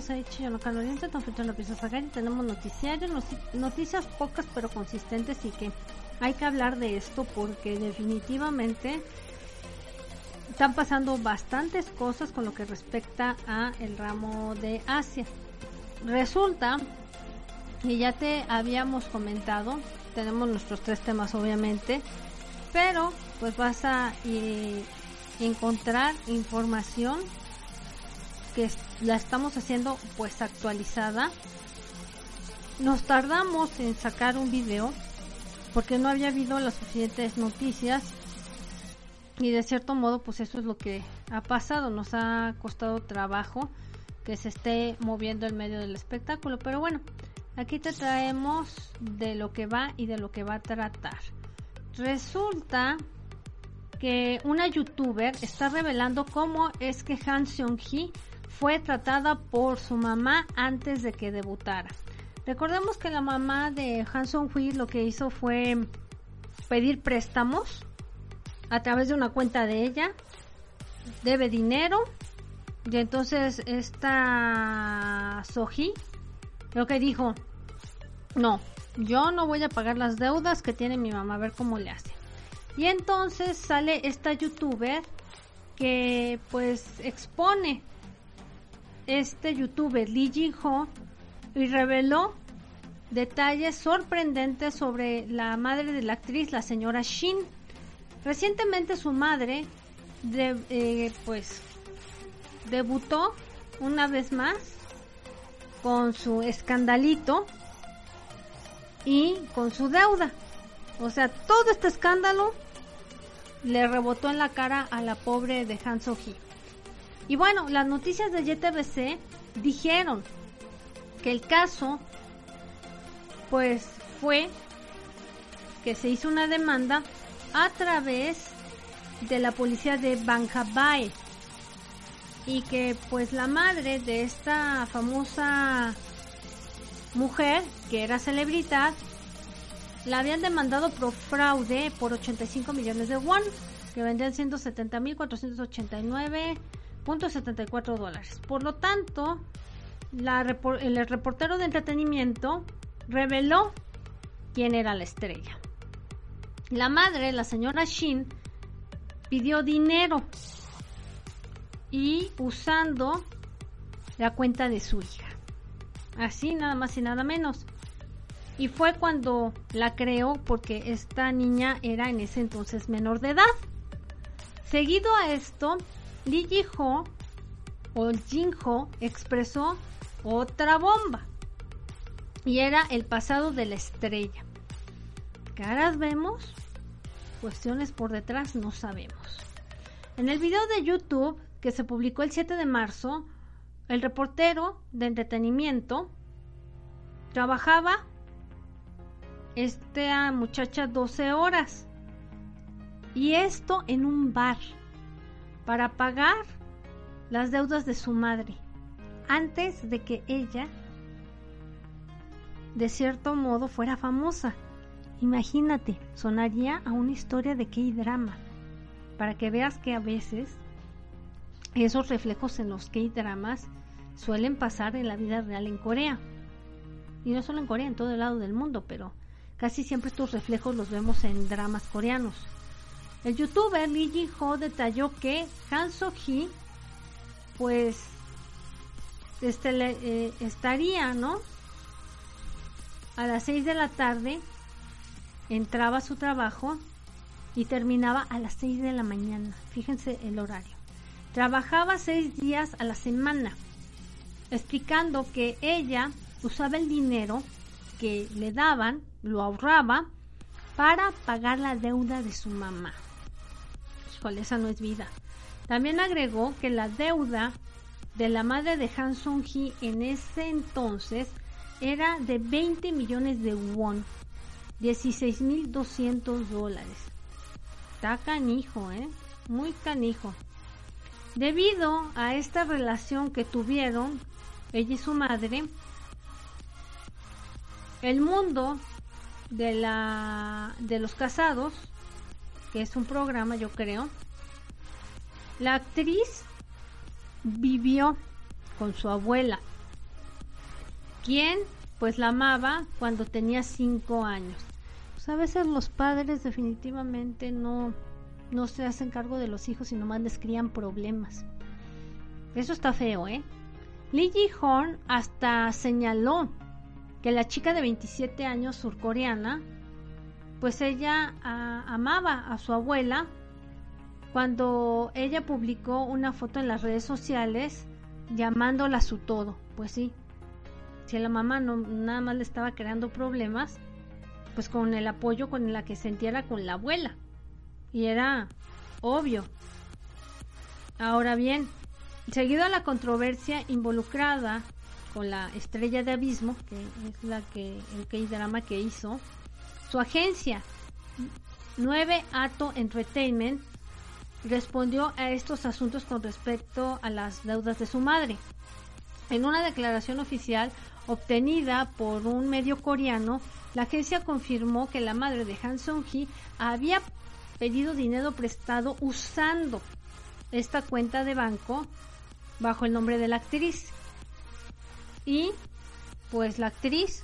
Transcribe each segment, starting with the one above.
Hola y bienvenidos a Ichiyo Local Oriente, Don Fito López Azagari. Tenemos noticiarios, noticias pocas pero consistentes y que hay que hablar de esto porque definitivamente están pasando bastantes cosas con lo que respecta a el ramo de Asia. Resulta que ya te habíamos comentado, tenemos nuestros tres temas obviamente, pero pues vas a eh, encontrar información que la estamos haciendo pues actualizada. Nos tardamos en sacar un video porque no había habido las suficientes noticias y de cierto modo pues eso es lo que ha pasado, nos ha costado trabajo que se esté moviendo el medio del espectáculo, pero bueno, aquí te traemos de lo que va y de lo que va a tratar. Resulta que una youtuber está revelando cómo es que Han Seong-hee fue tratada por su mamá antes de que debutara. Recordemos que la mamá de Hanson Hui lo que hizo fue pedir préstamos a través de una cuenta de ella, debe dinero y entonces esta Soji lo que dijo, no, yo no voy a pagar las deudas que tiene mi mamá, a ver cómo le hace. Y entonces sale esta youtuber que pues expone este youtuber Lee Jin Ho y reveló detalles sorprendentes sobre la madre de la actriz, la señora Shin. Recientemente su madre, eh, pues, debutó una vez más con su escandalito y con su deuda. O sea, todo este escándalo le rebotó en la cara a la pobre de Han So-hee. Y bueno, las noticias de YTBC dijeron que el caso pues fue que se hizo una demanda a través de la policía de Banjabae. Y que pues la madre de esta famosa mujer que era celebridad la habían demandado por fraude por 85 millones de won que vendían 170.489 .74 dólares. Por lo tanto, el reportero de entretenimiento reveló quién era la estrella. La madre, la señora Shin, pidió dinero y usando la cuenta de su hija. Así, nada más y nada menos. Y fue cuando la creó porque esta niña era en ese entonces menor de edad. Seguido a esto, Lee Ji-ho o Jin-ho expresó otra bomba y era el pasado de la estrella. Caras vemos, cuestiones por detrás no sabemos. En el video de YouTube que se publicó el 7 de marzo, el reportero de entretenimiento trabajaba esta muchacha 12 horas y esto en un bar para pagar las deudas de su madre antes de que ella de cierto modo fuera famosa. Imagínate, sonaría a una historia de K-drama, para que veas que a veces esos reflejos en los K-dramas suelen pasar en la vida real en Corea. Y no solo en Corea, en todo el lado del mundo, pero casi siempre estos reflejos los vemos en dramas coreanos. El youtuber Lee Ji Ho detalló que Han So-hee pues este, eh, estaría, ¿no? A las 6 de la tarde entraba a su trabajo y terminaba a las 6 de la mañana. Fíjense el horario. Trabajaba seis días a la semana, explicando que ella usaba el dinero que le daban, lo ahorraba para pagar la deuda de su mamá esa no es vida. También agregó que la deuda de la madre de Han Sung-hee en ese entonces era de 20 millones de won, 16.200 dólares. Está canijo, ¿eh? Muy canijo. Debido a esta relación que tuvieron ella y su madre, el mundo de la de los casados que es un programa, yo creo, la actriz vivió con su abuela, quien pues la amaba cuando tenía cinco años. Pues a veces los padres definitivamente no, no se hacen cargo de los hijos y nomás les crían problemas. Eso está feo, ¿eh? Lee Ji-horn hasta señaló que la chica de 27 años surcoreana, pues ella amaba a su abuela cuando ella publicó una foto en las redes sociales llamándola su todo. Pues sí, si la mamá no, nada más le estaba creando problemas, pues con el apoyo con la que sentía con la abuela. Y era obvio. Ahora bien, seguido a la controversia involucrada con la estrella de abismo, que es la que el K-drama que hizo, su agencia 9 Ato Entertainment respondió a estos asuntos con respecto a las deudas de su madre. En una declaración oficial obtenida por un medio coreano, la agencia confirmó que la madre de Han Sung-hee había pedido dinero prestado usando esta cuenta de banco bajo el nombre de la actriz. Y pues la actriz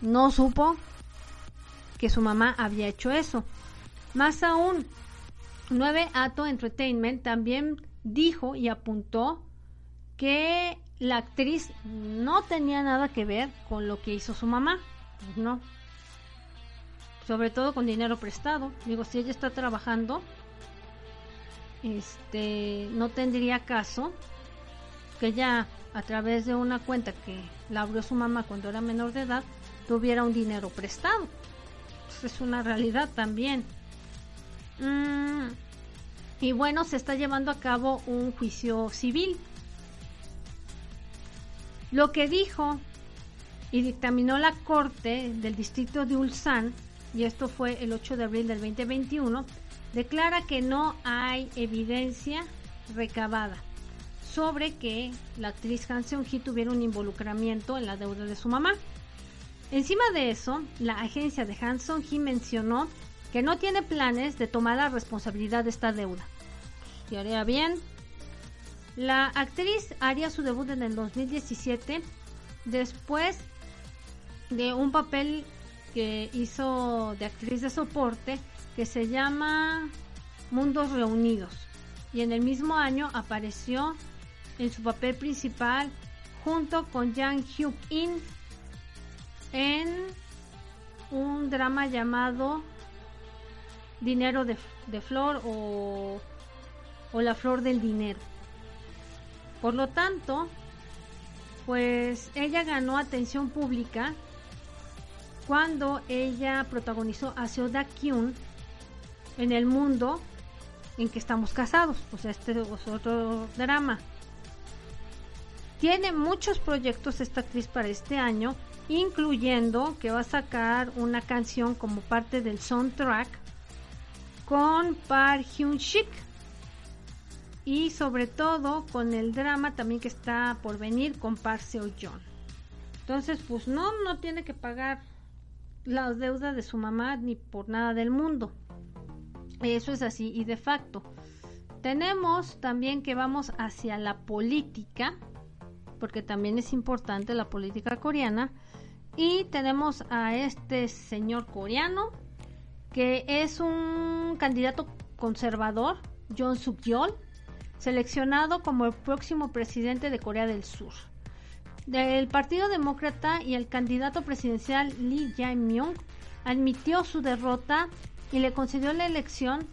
no supo que su mamá había hecho eso. Más aún, 9 Ato Entertainment también dijo y apuntó que la actriz no tenía nada que ver con lo que hizo su mamá. No. Sobre todo con dinero prestado. Digo, si ella está trabajando, este, no tendría caso que ella, a través de una cuenta que la abrió su mamá cuando era menor de edad, tuviera un dinero prestado. Es una realidad también. Mm, y bueno, se está llevando a cabo un juicio civil. Lo que dijo y dictaminó la Corte del Distrito de Ulsan, y esto fue el 8 de abril del 2021, declara que no hay evidencia recabada sobre que la actriz Han Seung-hee tuviera un involucramiento en la deuda de su mamá. Encima de eso, la agencia de Han Seung-hee mencionó que no tiene planes de tomar la responsabilidad de esta deuda. Y haría bien. La actriz haría su debut en el 2017 después de un papel que hizo de actriz de soporte que se llama Mundos Reunidos. Y en el mismo año apareció en su papel principal junto con Jang Hyuk In en un drama llamado dinero de, flor o, o la flor del dinero. Por lo tanto, pues ella ganó atención pública cuando ella protagonizó a Seo Kyun en el mundo en que estamos casados. O sea, este es otro drama. Tiene muchos proyectos esta actriz para este año, incluyendo que va a sacar una canción como parte del soundtrack con Park Hyun Sik y sobre todo con el drama también que está por venir con Park Seo Joon. Entonces, pues no, no tiene que pagar la deuda de su mamá ni por nada del mundo. Eso es así y de facto. Tenemos también que vamos hacia la política, porque también es importante la política coreana. Y tenemos a este señor coreano que es un candidato conservador, John Suk-yeol, seleccionado como el próximo presidente de Corea del Sur. Del Partido Demócrata y el candidato presidencial Lee Jae-myung admitió su derrota y le concedió la elección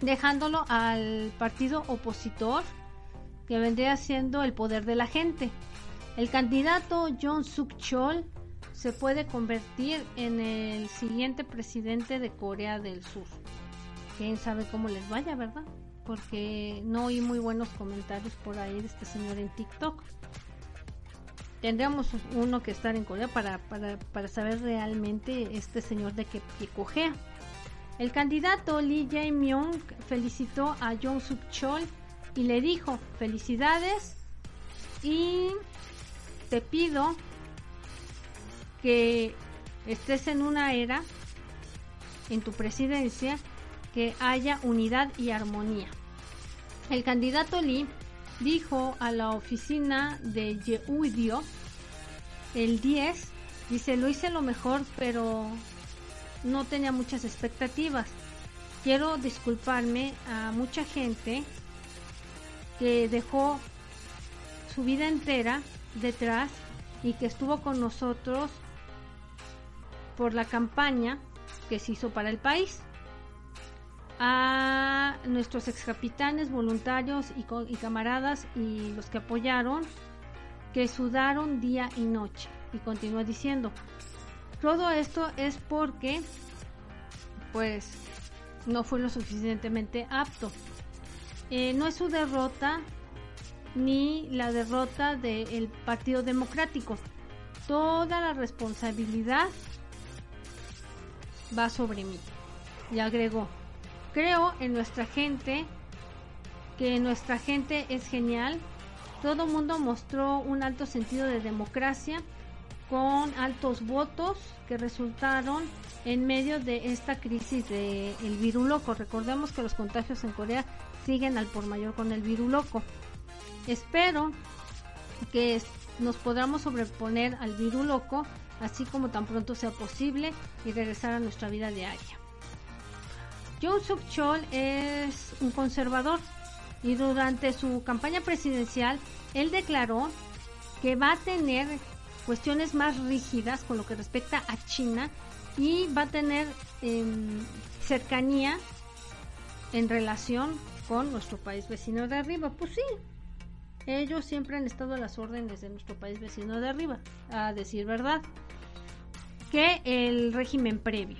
dejándolo al partido opositor que vendría siendo el poder de la gente. El candidato John Suk-chol se puede convertir en el siguiente presidente de Corea del Sur. Quién sabe cómo les vaya, ¿verdad? Porque no oí muy buenos comentarios por ahí de este señor en TikTok. Tendríamos uno que estar en Corea para, para, saber realmente este señor de qué, qué cojea. El candidato Lee Jae-myung felicitó a Jong Suk-chol y le dijo, felicidades y te pido que estés en una era, en tu presidencia, que haya unidad y armonía. El candidato Lee dijo a la oficina de Yehudio el 10, dice, lo hice lo mejor, pero no tenía muchas expectativas. Quiero disculparme a mucha gente que dejó su vida entera detrás y que estuvo con nosotros por la campaña que se hizo para el país. A nuestros ex capitanes, voluntarios y, y camaradas y los que apoyaron, que sudaron día y noche. Y continúa diciendo, todo esto es porque, pues, no fue lo suficientemente apto. Eh, no es su derrota ni la derrota del Partido Democrático. Toda la responsabilidad va sobre mí. Y agregó, creo en nuestra gente, que nuestra gente es genial. Todo mundo mostró un alto sentido de democracia con altos votos que resultaron en medio de esta crisis del el viruloco. Recordemos que los contagios en Corea siguen al por mayor con el viruloco. Espero que nos podamos sobreponer al viruloco así como tan pronto sea posible y regresar a nuestra vida diaria. John Suk Chol es un conservador y durante su campaña presidencial él declaró que va a tener cuestiones más rígidas con lo que respecta a China y va a tener em, cercanía en relación con nuestro país vecino de arriba. Pues sí, ellos siempre han estado a las órdenes de nuestro país vecino de arriba, a decir verdad, que el régimen previo.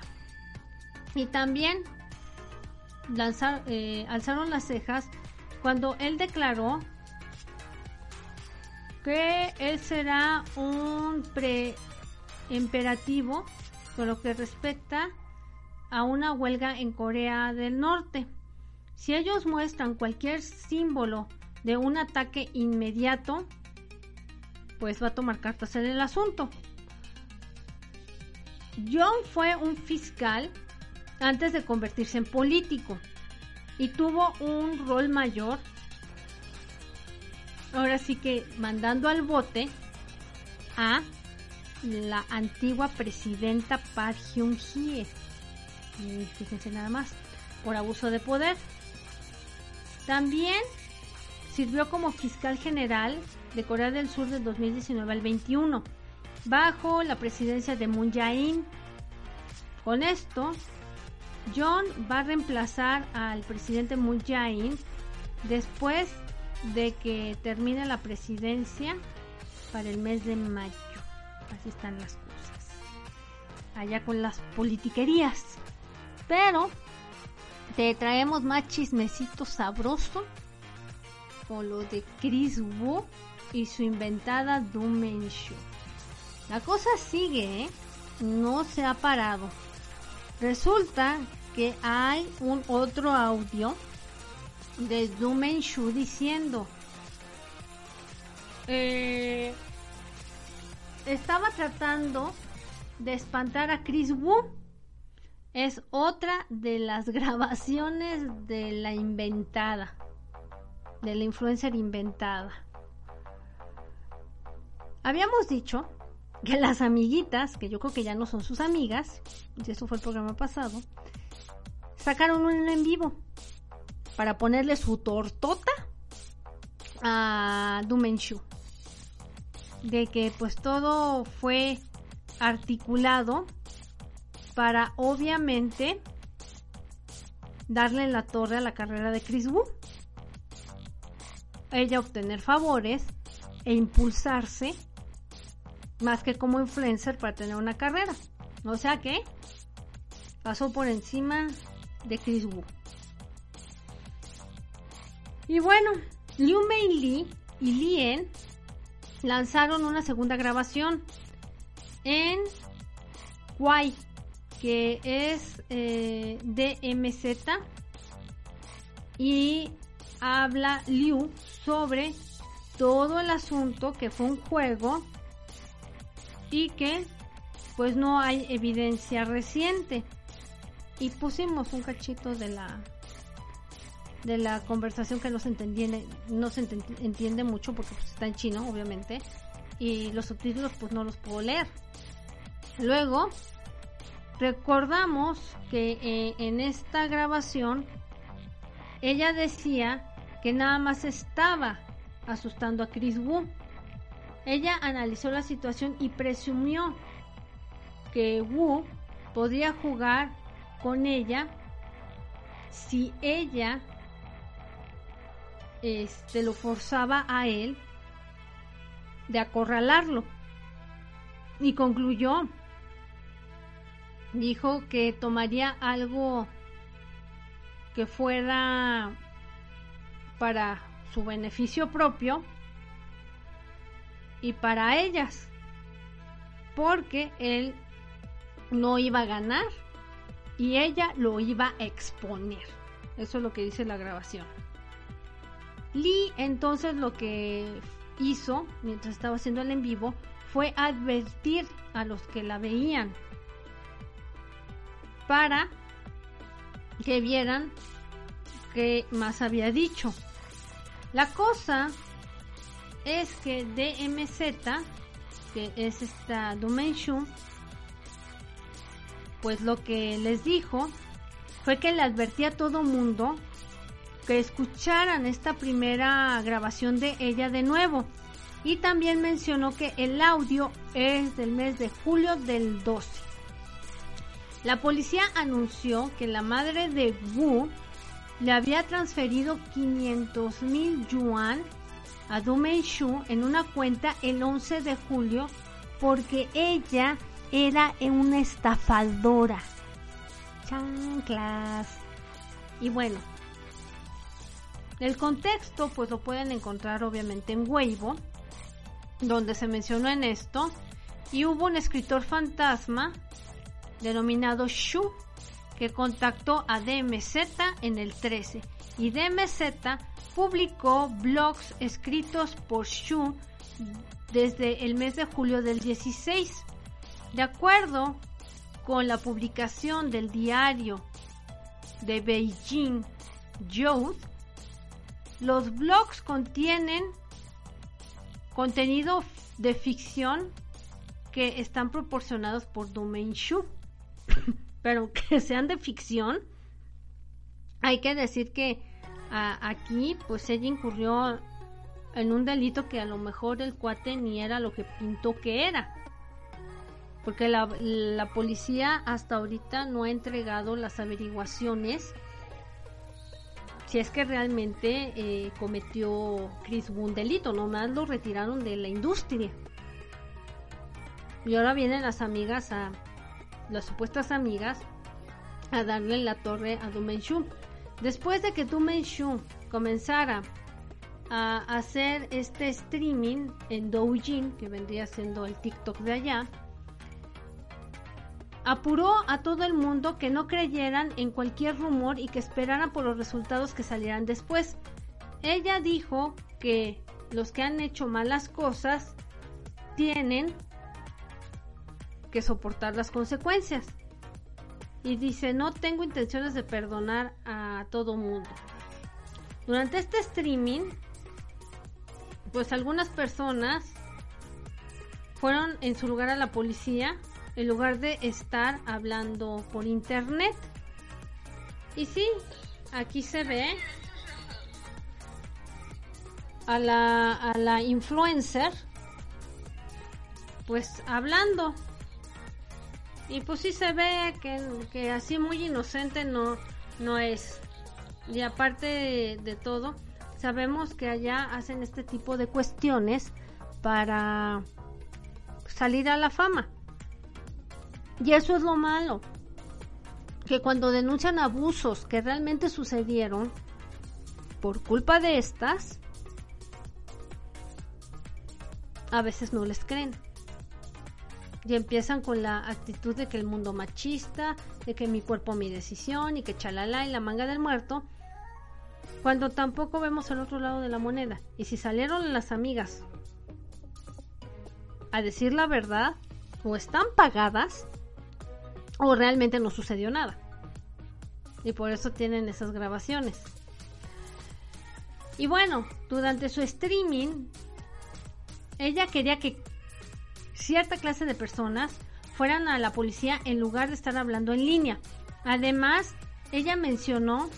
Y también eh, alzaron las cejas cuando él declaró que él será un preimperativo con lo que respecta a una huelga en Corea del Norte. Si ellos muestran cualquier símbolo de un ataque inmediato, pues va a tomar cartas en el asunto. John fue un fiscal antes de convertirse en político y tuvo un rol mayor ahora sí que mandando al bote a la antigua presidenta Park Hyun-hye. Fíjense nada más, por abuso de poder. También sirvió como fiscal general de Corea del Sur del 2019 al 21, bajo la presidencia de Moon Jae-in. Con esto, John va a reemplazar al presidente Moon Jae-in después de que termine la presidencia para el mes de mayo. Así están las cosas. Allá con las politiquerías. Pero te traemos más chismecito sabroso con lo de Chris Wu y su inventada Doom Show. La cosa sigue, ¿eh? no se ha parado. Resulta que hay un otro audio de Shu diciendo eh, estaba tratando de espantar a Chris Wu es otra de las grabaciones de la inventada de la influencer inventada habíamos dicho que las amiguitas que yo creo que ya no son sus amigas y eso fue el programa pasado sacaron un en vivo para ponerle su tortota a Dumenshu. De que pues todo fue articulado para obviamente darle la torre a la carrera de Chris Wu. Ella obtener favores e impulsarse más que como influencer para tener una carrera. O sea que pasó por encima de Chris Wu. Y bueno, Liu Mei Li y Lien lanzaron una segunda grabación en Kwai, que es eh, DMZ, y habla Liu sobre todo el asunto que fue un juego y que pues no hay evidencia reciente y pusimos un cachito de la de la conversación que no se entiende, no se entiende mucho porque pues, está en chino, obviamente, y los subtítulos pues no los puedo leer. Luego, recordamos que eh, en esta grabación ella decía que nada más estaba asustando a Chris Wu. Ella analizó la situación y presumió que Wu podía jugar con ella si ella este, lo forzaba a él de acorralarlo. Y concluyó, dijo que tomaría algo que fuera para su beneficio propio y para ellas, porque él no iba a ganar y ella lo iba a exponer. Eso es lo que dice la grabación. Lee entonces lo que hizo mientras estaba haciendo el en vivo fue advertir a los que la veían para que vieran qué más había dicho. La cosa es que DMZ, que es esta Dimension, pues lo que les dijo fue que le advertía a todo mundo que escucharan esta primera grabación de ella de nuevo. Y también mencionó que el audio es del mes de julio del 12. La policía anunció que la madre de Wu le había transferido 500 mil yuan a Du Shu en una cuenta el 11 de julio porque ella era una estafadora. Chanclas. Y bueno, el contexto pues lo pueden encontrar obviamente en Weibo, donde se mencionó en esto, y hubo un escritor fantasma denominado Shu que contactó a DMZ en el 13 y DMZ publicó blogs escritos por Shu desde el mes de julio del 16. De acuerdo con la publicación del diario de Beijing Youth, los blogs contienen contenido de ficción que están proporcionados por Domain Shu. Pero que sean de ficción, hay que decir que aquí pues ella incurrió en un delito que a lo mejor el cuate ni era lo que pintó que era. Porque la, la policía hasta ahorita no ha entregado las averiguaciones si es que realmente eh, cometió Chris un delito, nomás lo retiraron de la industria. Y ahora vienen las amigas a, las supuestas amigas, a darle la torre a Du Shu. Después de que Du Shu comenzara a hacer este streaming en Doujin, que vendría siendo el TikTok de allá, apuró a todo el mundo que no creyeran en cualquier rumor y que esperaran por los resultados que salieran después. Ella dijo que los que han hecho malas cosas tienen soportar las consecuencias. Y dice, no tengo intenciones de perdonar a todo mundo. Durante este streaming, pues algunas personas fueron en su lugar a la policía en lugar de estar hablando por internet. Y sí, aquí se ve a la, a la influencer pues hablando. Y pues sí se ve que, que así muy inocente no, no es. Y aparte de, de todo, sabemos que allá hacen este tipo de cuestiones para salir a la fama. Y eso es lo malo. Que cuando denuncian abusos que realmente sucedieron por culpa de estas, a veces no les creen. Y empiezan con la actitud de que el mundo machista, de que mi cuerpo mi decisión y que chalala y la manga del muerto, cuando tampoco vemos el otro lado de la moneda. Y si salieron las amigas a decir la verdad, o están pagadas, o realmente no sucedió nada. Y por eso tienen esas grabaciones. Y bueno, durante su streaming, ella quería que cierta clase de personas fueran a la policía en lugar de estar hablando en línea. Además, ella mencionó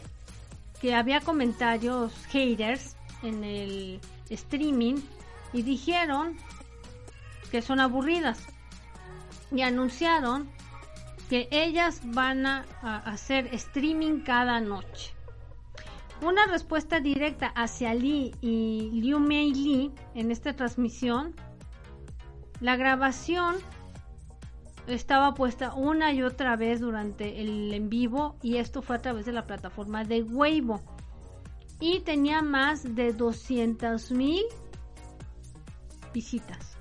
que había comentarios haters en el streaming y dijeron que son aburridas y anunciaron que ellas van a, hacer streaming cada noche. Una respuesta directa hacia Lee y Liu Mei Lee en esta transmisión. La grabación estaba puesta una y otra vez durante el en vivo y esto fue a través de la plataforma de Weibo y tenía más de 200 mil visitas.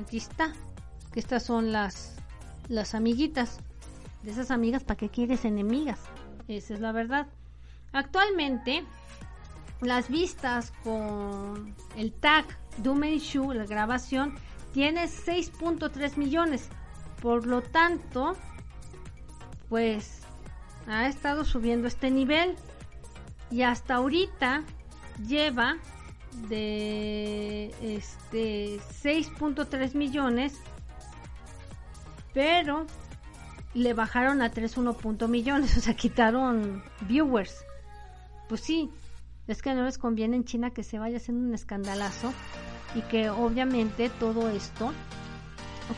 Aquí está, estas son las las amiguitas. De esas amigas, ¿para qué quieres enemigas? Esa es la verdad. Actualmente, las vistas con el tag Shu, la grabación, tiene 6.3 millones. Por lo tanto, pues ha estado subiendo este nivel y hasta ahorita lleva de este 6.3 millones pero le bajaron a 3.1 millones, o sea, quitaron viewers. Pues sí, es que no les conviene en China que se vaya haciendo un escandalazo y que obviamente todo esto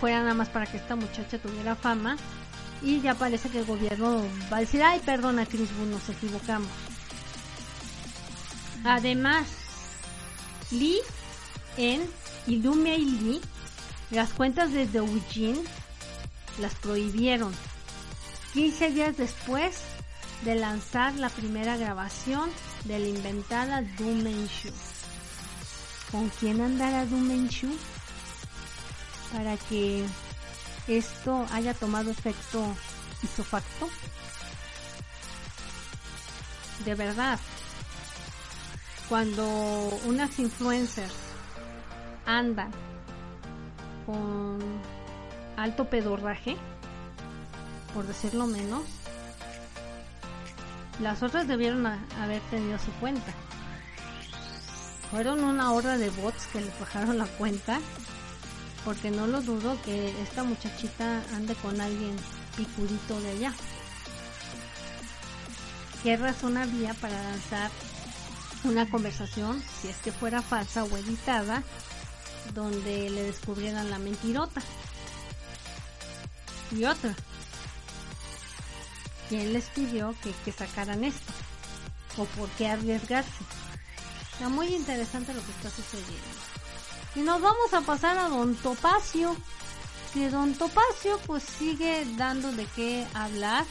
fuera nada más para que esta muchacha tuviera fama y ya parece que el gobierno va a decir, ay, perdona Chris nos equivocamos. Además, Lee en y Lee, las cuentas de Doujin las prohibieron. 15 días después de lanzar la primera grabación de la inventada Dumenshu. ¿Con quién andará Dumenshu? Para que esto haya tomado efecto isofacto. De verdad, cuando unas influencers andan con alto pedorraje, por decirlo menos, las otras debieron haber tenido su cuenta. Fueron una horda de bots que le bajaron la cuenta, porque no lo dudo que esta muchachita ande con alguien picudito de allá. ¿Qué razón había para lanzar una conversación, si es que fuera falsa o editada, donde le descubrieran la mentirota? Y otra, ¿quién les pidió que, sacaran esto? ¿O por qué arriesgarse? Está muy interesante lo que está sucediendo. Y nos vamos a pasar a Don Topacio. Que Don Topacio pues sigue dando de qué hablar.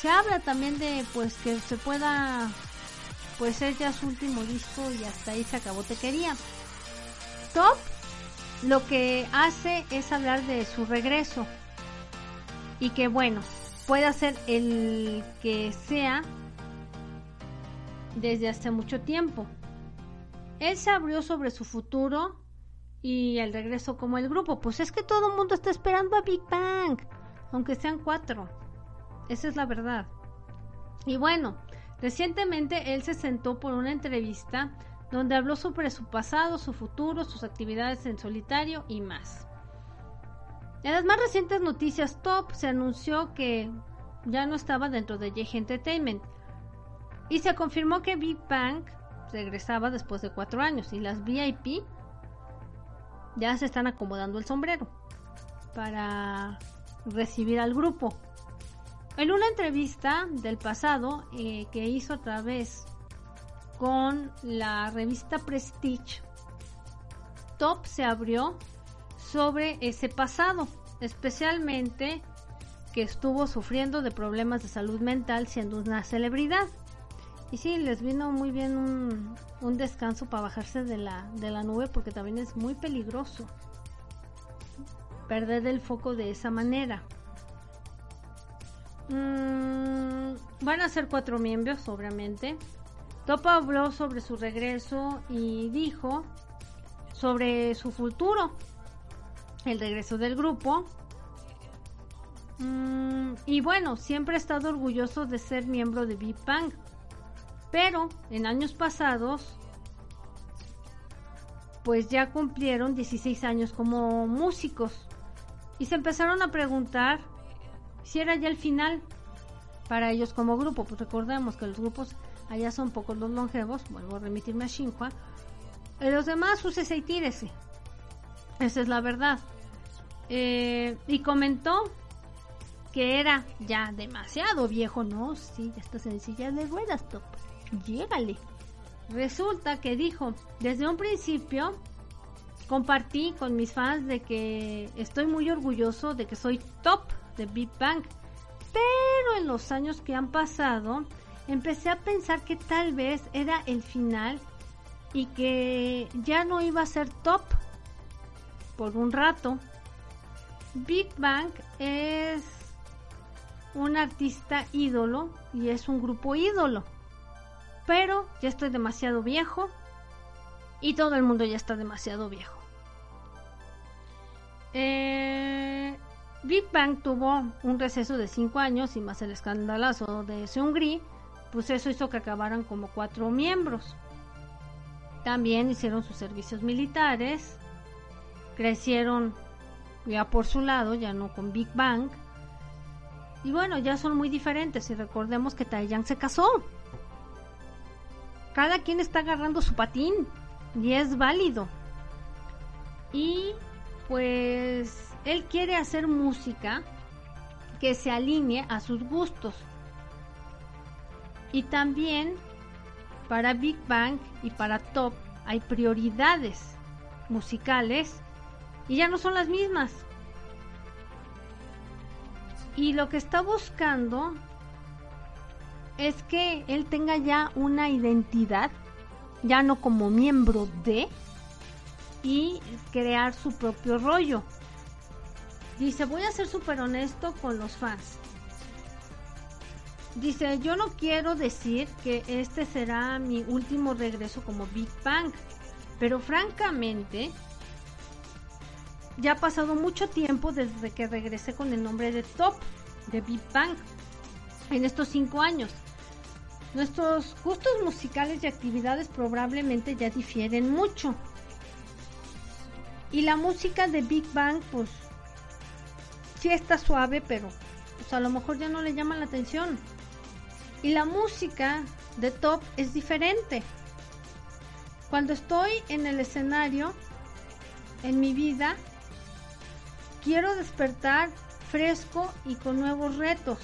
Se habla también de pues que se pueda pues ser ya su último disco y hasta ahí se acabó te quería. Top lo que hace es hablar de su regreso y que bueno, pueda ser el que sea desde hace mucho tiempo. Él se abrió sobre su futuro y el regreso como el grupo. Pues es que todo el mundo está esperando a Big Bang, aunque sean cuatro. Esa es la verdad. Y bueno, recientemente él se sentó por una entrevista donde habló sobre su pasado, su futuro, sus actividades en solitario y más. En las más recientes noticias top se anunció que ya no estaba dentro de J Entertainment y se confirmó que Big Bang regresaba después de cuatro años y las VIP ya se están acomodando el sombrero para recibir al grupo. En una entrevista del pasado eh, que hizo a través con la revista Prestige, Top se abrió sobre ese pasado, especialmente que estuvo sufriendo de problemas de salud mental siendo una celebridad. Y sí, les vino muy bien un, descanso para bajarse de la, de la nube porque también es muy peligroso perder el foco de esa manera. Mm, van a ser cuatro miembros, obviamente. Topa habló sobre su regreso y dijo sobre su futuro el regreso del grupo. Mm, y bueno, siempre he estado orgulloso de ser miembro de Big Bang. Pero en años pasados, pues ya cumplieron 16 años como músicos y se empezaron a preguntar si era ya el final para ellos como grupo. Pues recordemos que los grupos allá son pocos los longevos, vuelvo a remitirme a Shinhua. Los demás, úsese y tírese. Esa es la verdad. Eh, y comentó que era ya demasiado viejo, ¿no? Sí, ya está sencilla de ruedas, top. Llégale. Resulta que dijo, desde un principio compartí con mis fans de que estoy muy orgulloso de que soy top de Big Bang. Pero en los años que han pasado, empecé a pensar que tal vez era el final y que ya no iba a ser top por un rato. Big Bang es un artista ídolo y es un grupo ídolo. Pero ya estoy demasiado viejo y todo el mundo ya está demasiado viejo. Eh, Big Bang tuvo un receso de 5 años y más el escandalazo de Seungri, pues eso hizo que acabaran como cuatro miembros. También hicieron sus servicios militares, crecieron ya por su lado, ya no con Big Bang. Y bueno, ya son muy diferentes y recordemos que Taeyang se casó. Cada quien está agarrando su patín y es válido. Y pues él quiere hacer música que se alinee a sus gustos. Y también para Big Bang y para Top hay prioridades musicales y ya no son las mismas. Y lo que está buscando es que él tenga ya una identidad, ya no como miembro de, y crear su propio rollo. Dice, voy a ser súper honesto con los fans. Dice, yo no quiero decir que este será mi último regreso como Big Bang, pero francamente, ya ha pasado mucho tiempo desde que regresé con el nombre de Top de Big Bang en estos cinco años. Nuestros gustos musicales y actividades probablemente ya difieren mucho. Y la música de Big Bang, pues, sí está suave, pero pues, a lo mejor ya no le llama la atención. Y la música de Top es diferente. Cuando estoy en el escenario, en mi vida, quiero despertar fresco y con nuevos retos,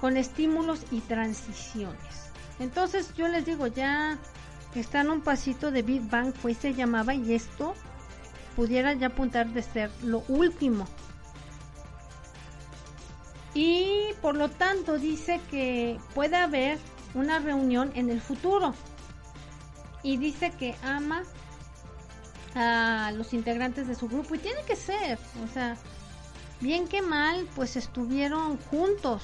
con estímulos y transiciones. Entonces yo les digo, ya están un pasito de Big Bang, pues se llamaba, y esto pudiera ya apuntar de ser lo último. Y por lo tanto dice que puede haber una reunión en el futuro. Y dice que ama a los integrantes de su grupo y tiene que ser, o sea, bien que mal, pues estuvieron juntos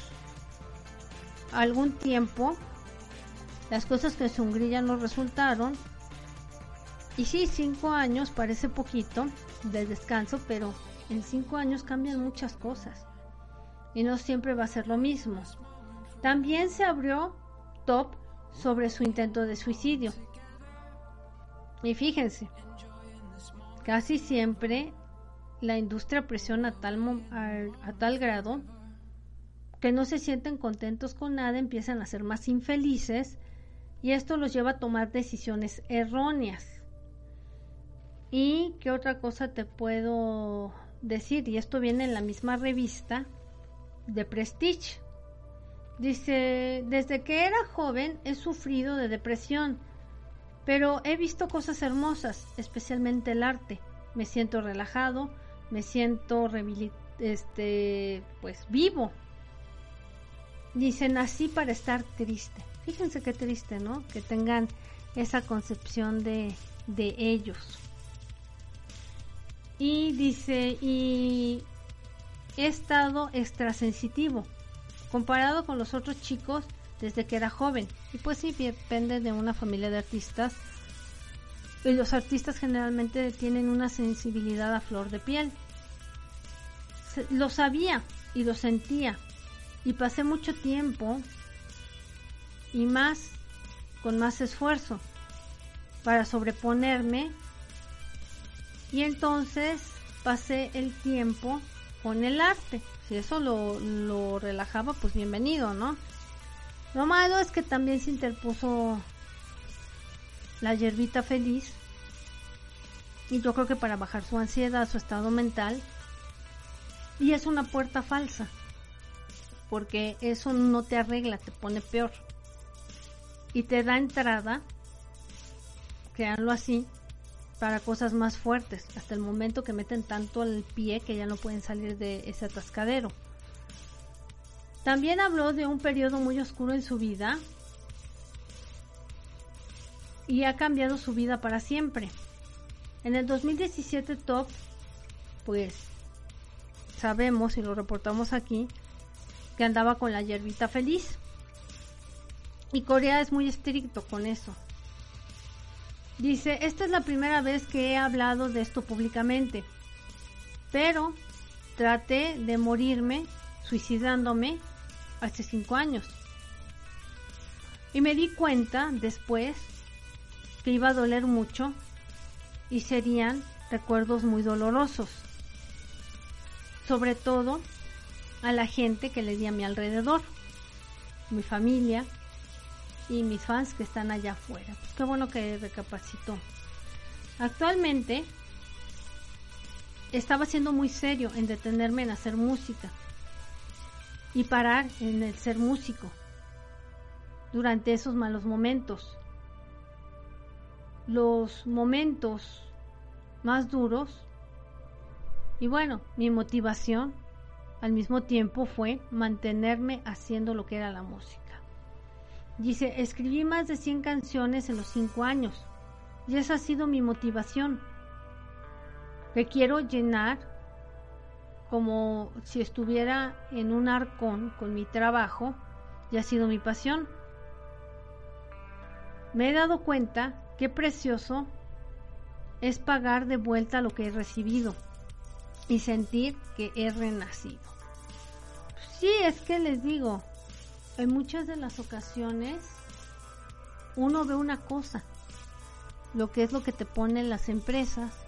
algún tiempo las cosas que en Hungría no resultaron. Y sí, cinco años parece poquito de descanso, pero en cinco años cambian muchas cosas. Y no siempre va a ser lo mismo. También se abrió top sobre su intento de suicidio. Y fíjense, casi siempre la industria presiona a tal, a tal grado que no se sienten contentos con nada, empiezan a ser más infelices y esto los lleva a tomar decisiones erróneas. ¿Y qué otra cosa te puedo decir? Y esto viene en la misma revista de Prestige. Dice, desde que era joven he sufrido de depresión, pero he visto cosas hermosas, especialmente el arte. Me siento relajado, me siento este, pues vivo. Dice, nací para estar triste. Fíjense qué triste, ¿no? Que tengan esa concepción de, de ellos. Y dice, y he estado extrasensitivo comparado con los otros chicos desde que era joven. Y pues sí, depende de una familia de artistas. Y los artistas generalmente tienen una sensibilidad a flor de piel. lo sabía y lo sentía. Y pasé mucho tiempo y más, con más esfuerzo, para sobreponerme. Y entonces pasé el tiempo con el arte. Si eso lo, lo relajaba, pues bienvenido, ¿no? Lo malo es que también se interpuso la hierbita feliz. Y yo creo que para bajar su ansiedad, su estado mental. Y es una puerta falsa. Porque eso no te arregla, te pone peor. Y te da entrada, créanlo así, para cosas más fuertes. Hasta el momento que meten tanto al pie que ya no pueden salir de ese atascadero. También habló de un periodo muy oscuro en su vida y ha cambiado su vida para siempre. En el 2017 Top, pues sabemos y lo reportamos aquí, que andaba con la hierbita feliz. Y Corea es muy estricto con eso. Dice, esta es la primera vez que he hablado de esto públicamente, pero traté de morirme suicidándome hace cinco años. Y me di cuenta después que iba a doler mucho y serían recuerdos muy dolorosos. Sobre todo a la gente que le di a mi alrededor, mi familia y mis fans que están allá afuera. Pues qué bueno que recapacitó. Actualmente estaba siendo muy serio en detenerme en hacer música y parar en el ser músico durante esos malos momentos. Los momentos más duros y bueno, mi motivación al mismo tiempo fue mantenerme haciendo lo que era la música. Dice, escribí más de 100 canciones en los 5 años y esa ha sido mi motivación. Que quiero llenar como si estuviera en un arcón con mi trabajo y ha sido mi pasión. Me he dado cuenta qué precioso es pagar de vuelta lo que he recibido y sentir que he renacido. Sí, es que les digo, en muchas de las ocasiones uno ve una cosa, lo que es lo que te ponen las empresas,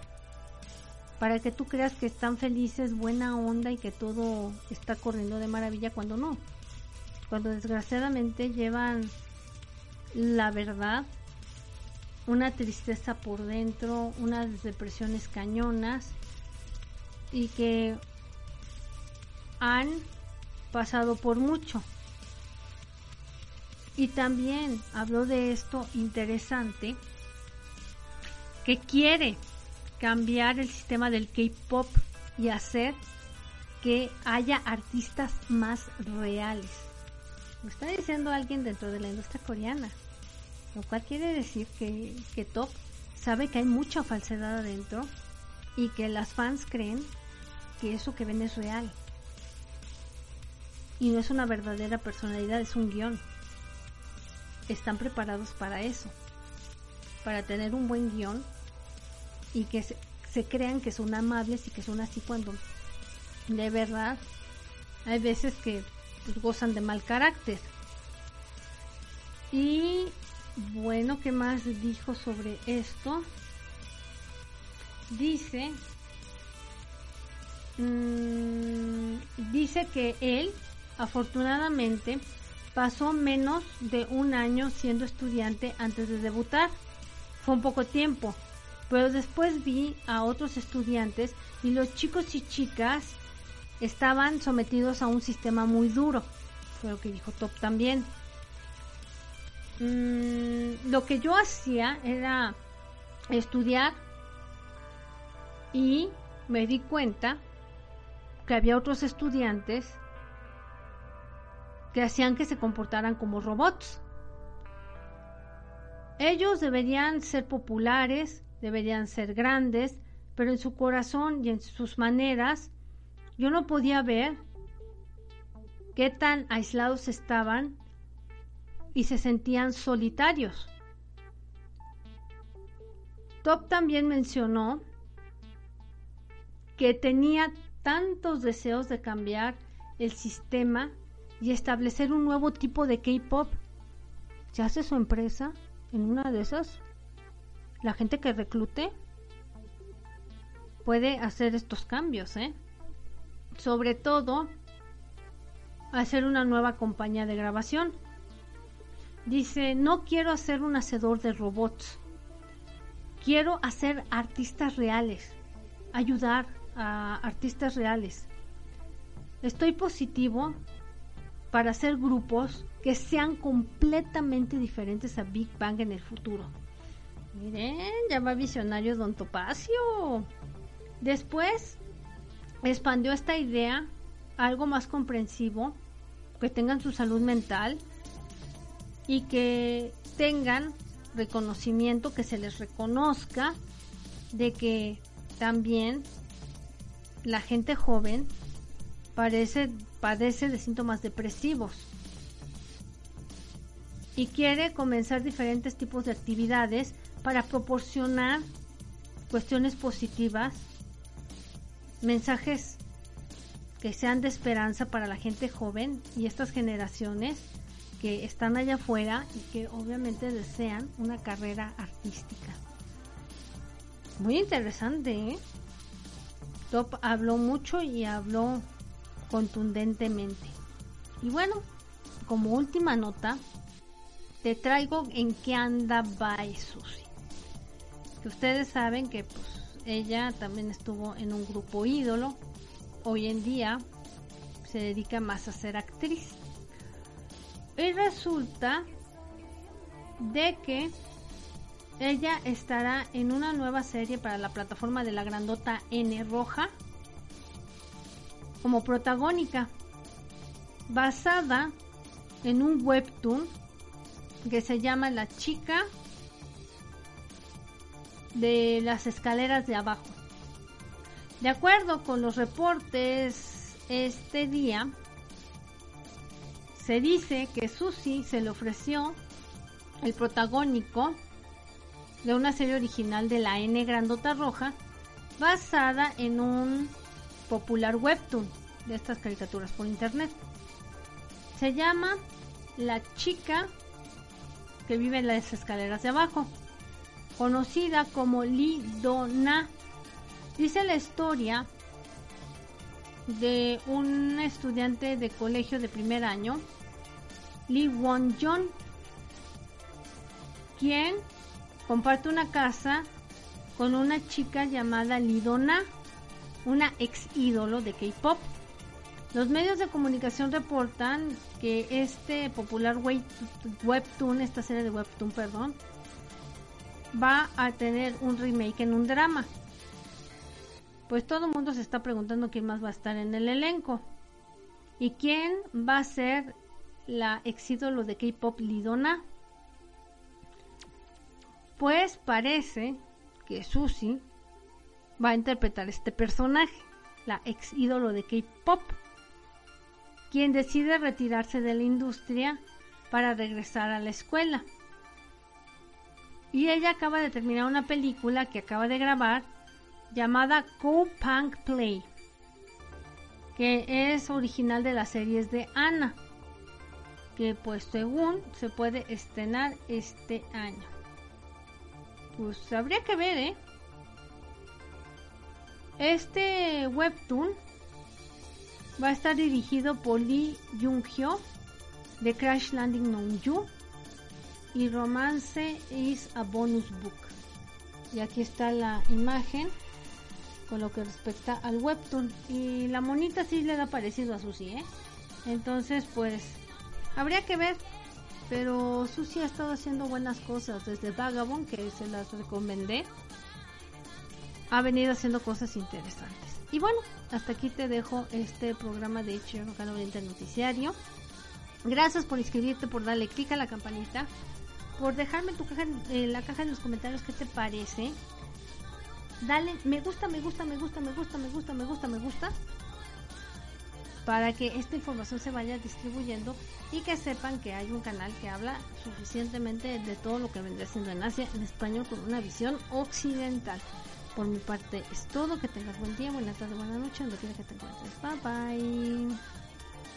para que tú creas que están felices, buena onda y que todo está corriendo de maravilla cuando no. Cuando desgraciadamente llevan la verdad, una tristeza por dentro, unas depresiones cañonas y que han pasado por mucho. Y también habló de esto interesante, que quiere cambiar el sistema del K-pop y hacer que haya artistas más reales. Lo está diciendo alguien dentro de la industria coreana, lo cual quiere decir que, que Top sabe que hay mucha falsedad adentro y que las fans creen que eso que ven es real. Y no es una verdadera personalidad, es un guion. Están preparados para eso, para tener un buen guion y que se, crean que son amables y que son así cuando de verdad hay veces que pues, gozan de mal carácter. Y bueno, ¿qué más dijo sobre esto? Dice, mmm, dice que él, afortunadamente, pasó menos de un año siendo estudiante antes de debutar. Fue un poco tiempo, pero después vi a otros estudiantes y los chicos y chicas estaban sometidos a un sistema muy duro. Fue lo que dijo Top también. Mm, lo que yo hacía era estudiar y me di cuenta que había otros estudiantes que hacían que se comportaran como robots. Ellos deberían ser populares, deberían ser grandes, pero en su corazón y en sus maneras yo no podía ver qué tan aislados estaban y se sentían solitarios. Top también mencionó que tenía tantos deseos de cambiar el sistema y establecer un nuevo tipo de K-Pop se hace su empresa en una de esas, la gente que reclute puede hacer estos cambios, ¿eh? Sobre todo, hacer una nueva compañía de grabación. Dice, no quiero hacer un hacedor de robots. Quiero hacer artistas reales. Ayudar a artistas reales. Estoy positivo para hacer grupos que sean completamente diferentes a Big Bang en el futuro. Miren, ya va visionario Don Topacio. Después expandió esta idea a algo más comprensivo, que tengan su salud mental y que tengan reconocimiento, que se les reconozca de que también la gente joven padece de síntomas depresivos y quiere comenzar diferentes tipos de actividades para proporcionar cuestiones positivas mensajes que sean de esperanza para la gente joven y estas generaciones que están allá afuera y que obviamente desean una carrera artística. Muy interesante, ¿eh? Top habló mucho y habló contundentemente. Y bueno, como última nota, te traigo en qué anda Bai Susi. Ustedes saben que pues ella también estuvo en un grupo ídolo. Hoy en día se dedica más a ser actriz. Y resulta de que ella estará en una nueva serie para la plataforma de la grandota N Roja como protagónica, basada en un webtoon que se llama La chica de las escaleras de abajo. De acuerdo con los reportes este día, se dice que Susie se le ofreció el protagónico de una serie original de la N Grandota Roja basada en un popular webtoon de estas caricaturas por internet. Se llama La chica que vive en las escaleras de abajo conocida como Li Dona. Dice la historia de un estudiante de colegio de primer año, Li Won Jong, quien comparte una casa con una chica llamada Li Dona, una ex ídolo de K-pop. Los medios de comunicación reportan que este popular webtoon, esta serie de webtoon, perdón, va a tener un remake en un drama. Pues todo el mundo se está preguntando quién más va a estar en el elenco. ¿Y quién va a ser la ex ídolo de K-pop Lidona? Pues parece que Susie va a interpretar este personaje, la ex ídolo de K-pop, quien decide retirarse de la industria para regresar a la escuela. Y ella acaba de terminar una película que acaba de grabar llamada Co Punk Play, que es original de las series de Anna, que pues según se puede estrenar este año. Pues habría que ver, ¿eh? Este webtoon va a estar dirigido por Lee Jung-hyo de Crash Landing on You y Romance is a bonus book. Y aquí está la imagen con lo que respecta al webtoon. Y la monita sí le da parecido a Susie, ¿eh? Entonces, pues, habría que ver. Pero Susie ha estado haciendo buenas cosas desde Vagabond, que se las recomendé. Ha venido haciendo cosas interesantes. Y bueno, hasta aquí te dejo este programa de Canal Oriente Noticiario. Gracias por inscribirte, por darle clic a la campanita por dejarme tu caja, en la caja de los comentarios qué te parece. Dale me gusta, me gusta, me gusta, me gusta, me gusta, me gusta, me gusta. Para que esta información se vaya distribuyendo y que sepan que hay un canal que habla suficientemente de todo lo que vendría siendo en Asia en español con una visión occidental. Por mi parte es todo. Que tengas buen día, buena tarde, buena noche, donde quiera que te encuentres. Bye bye.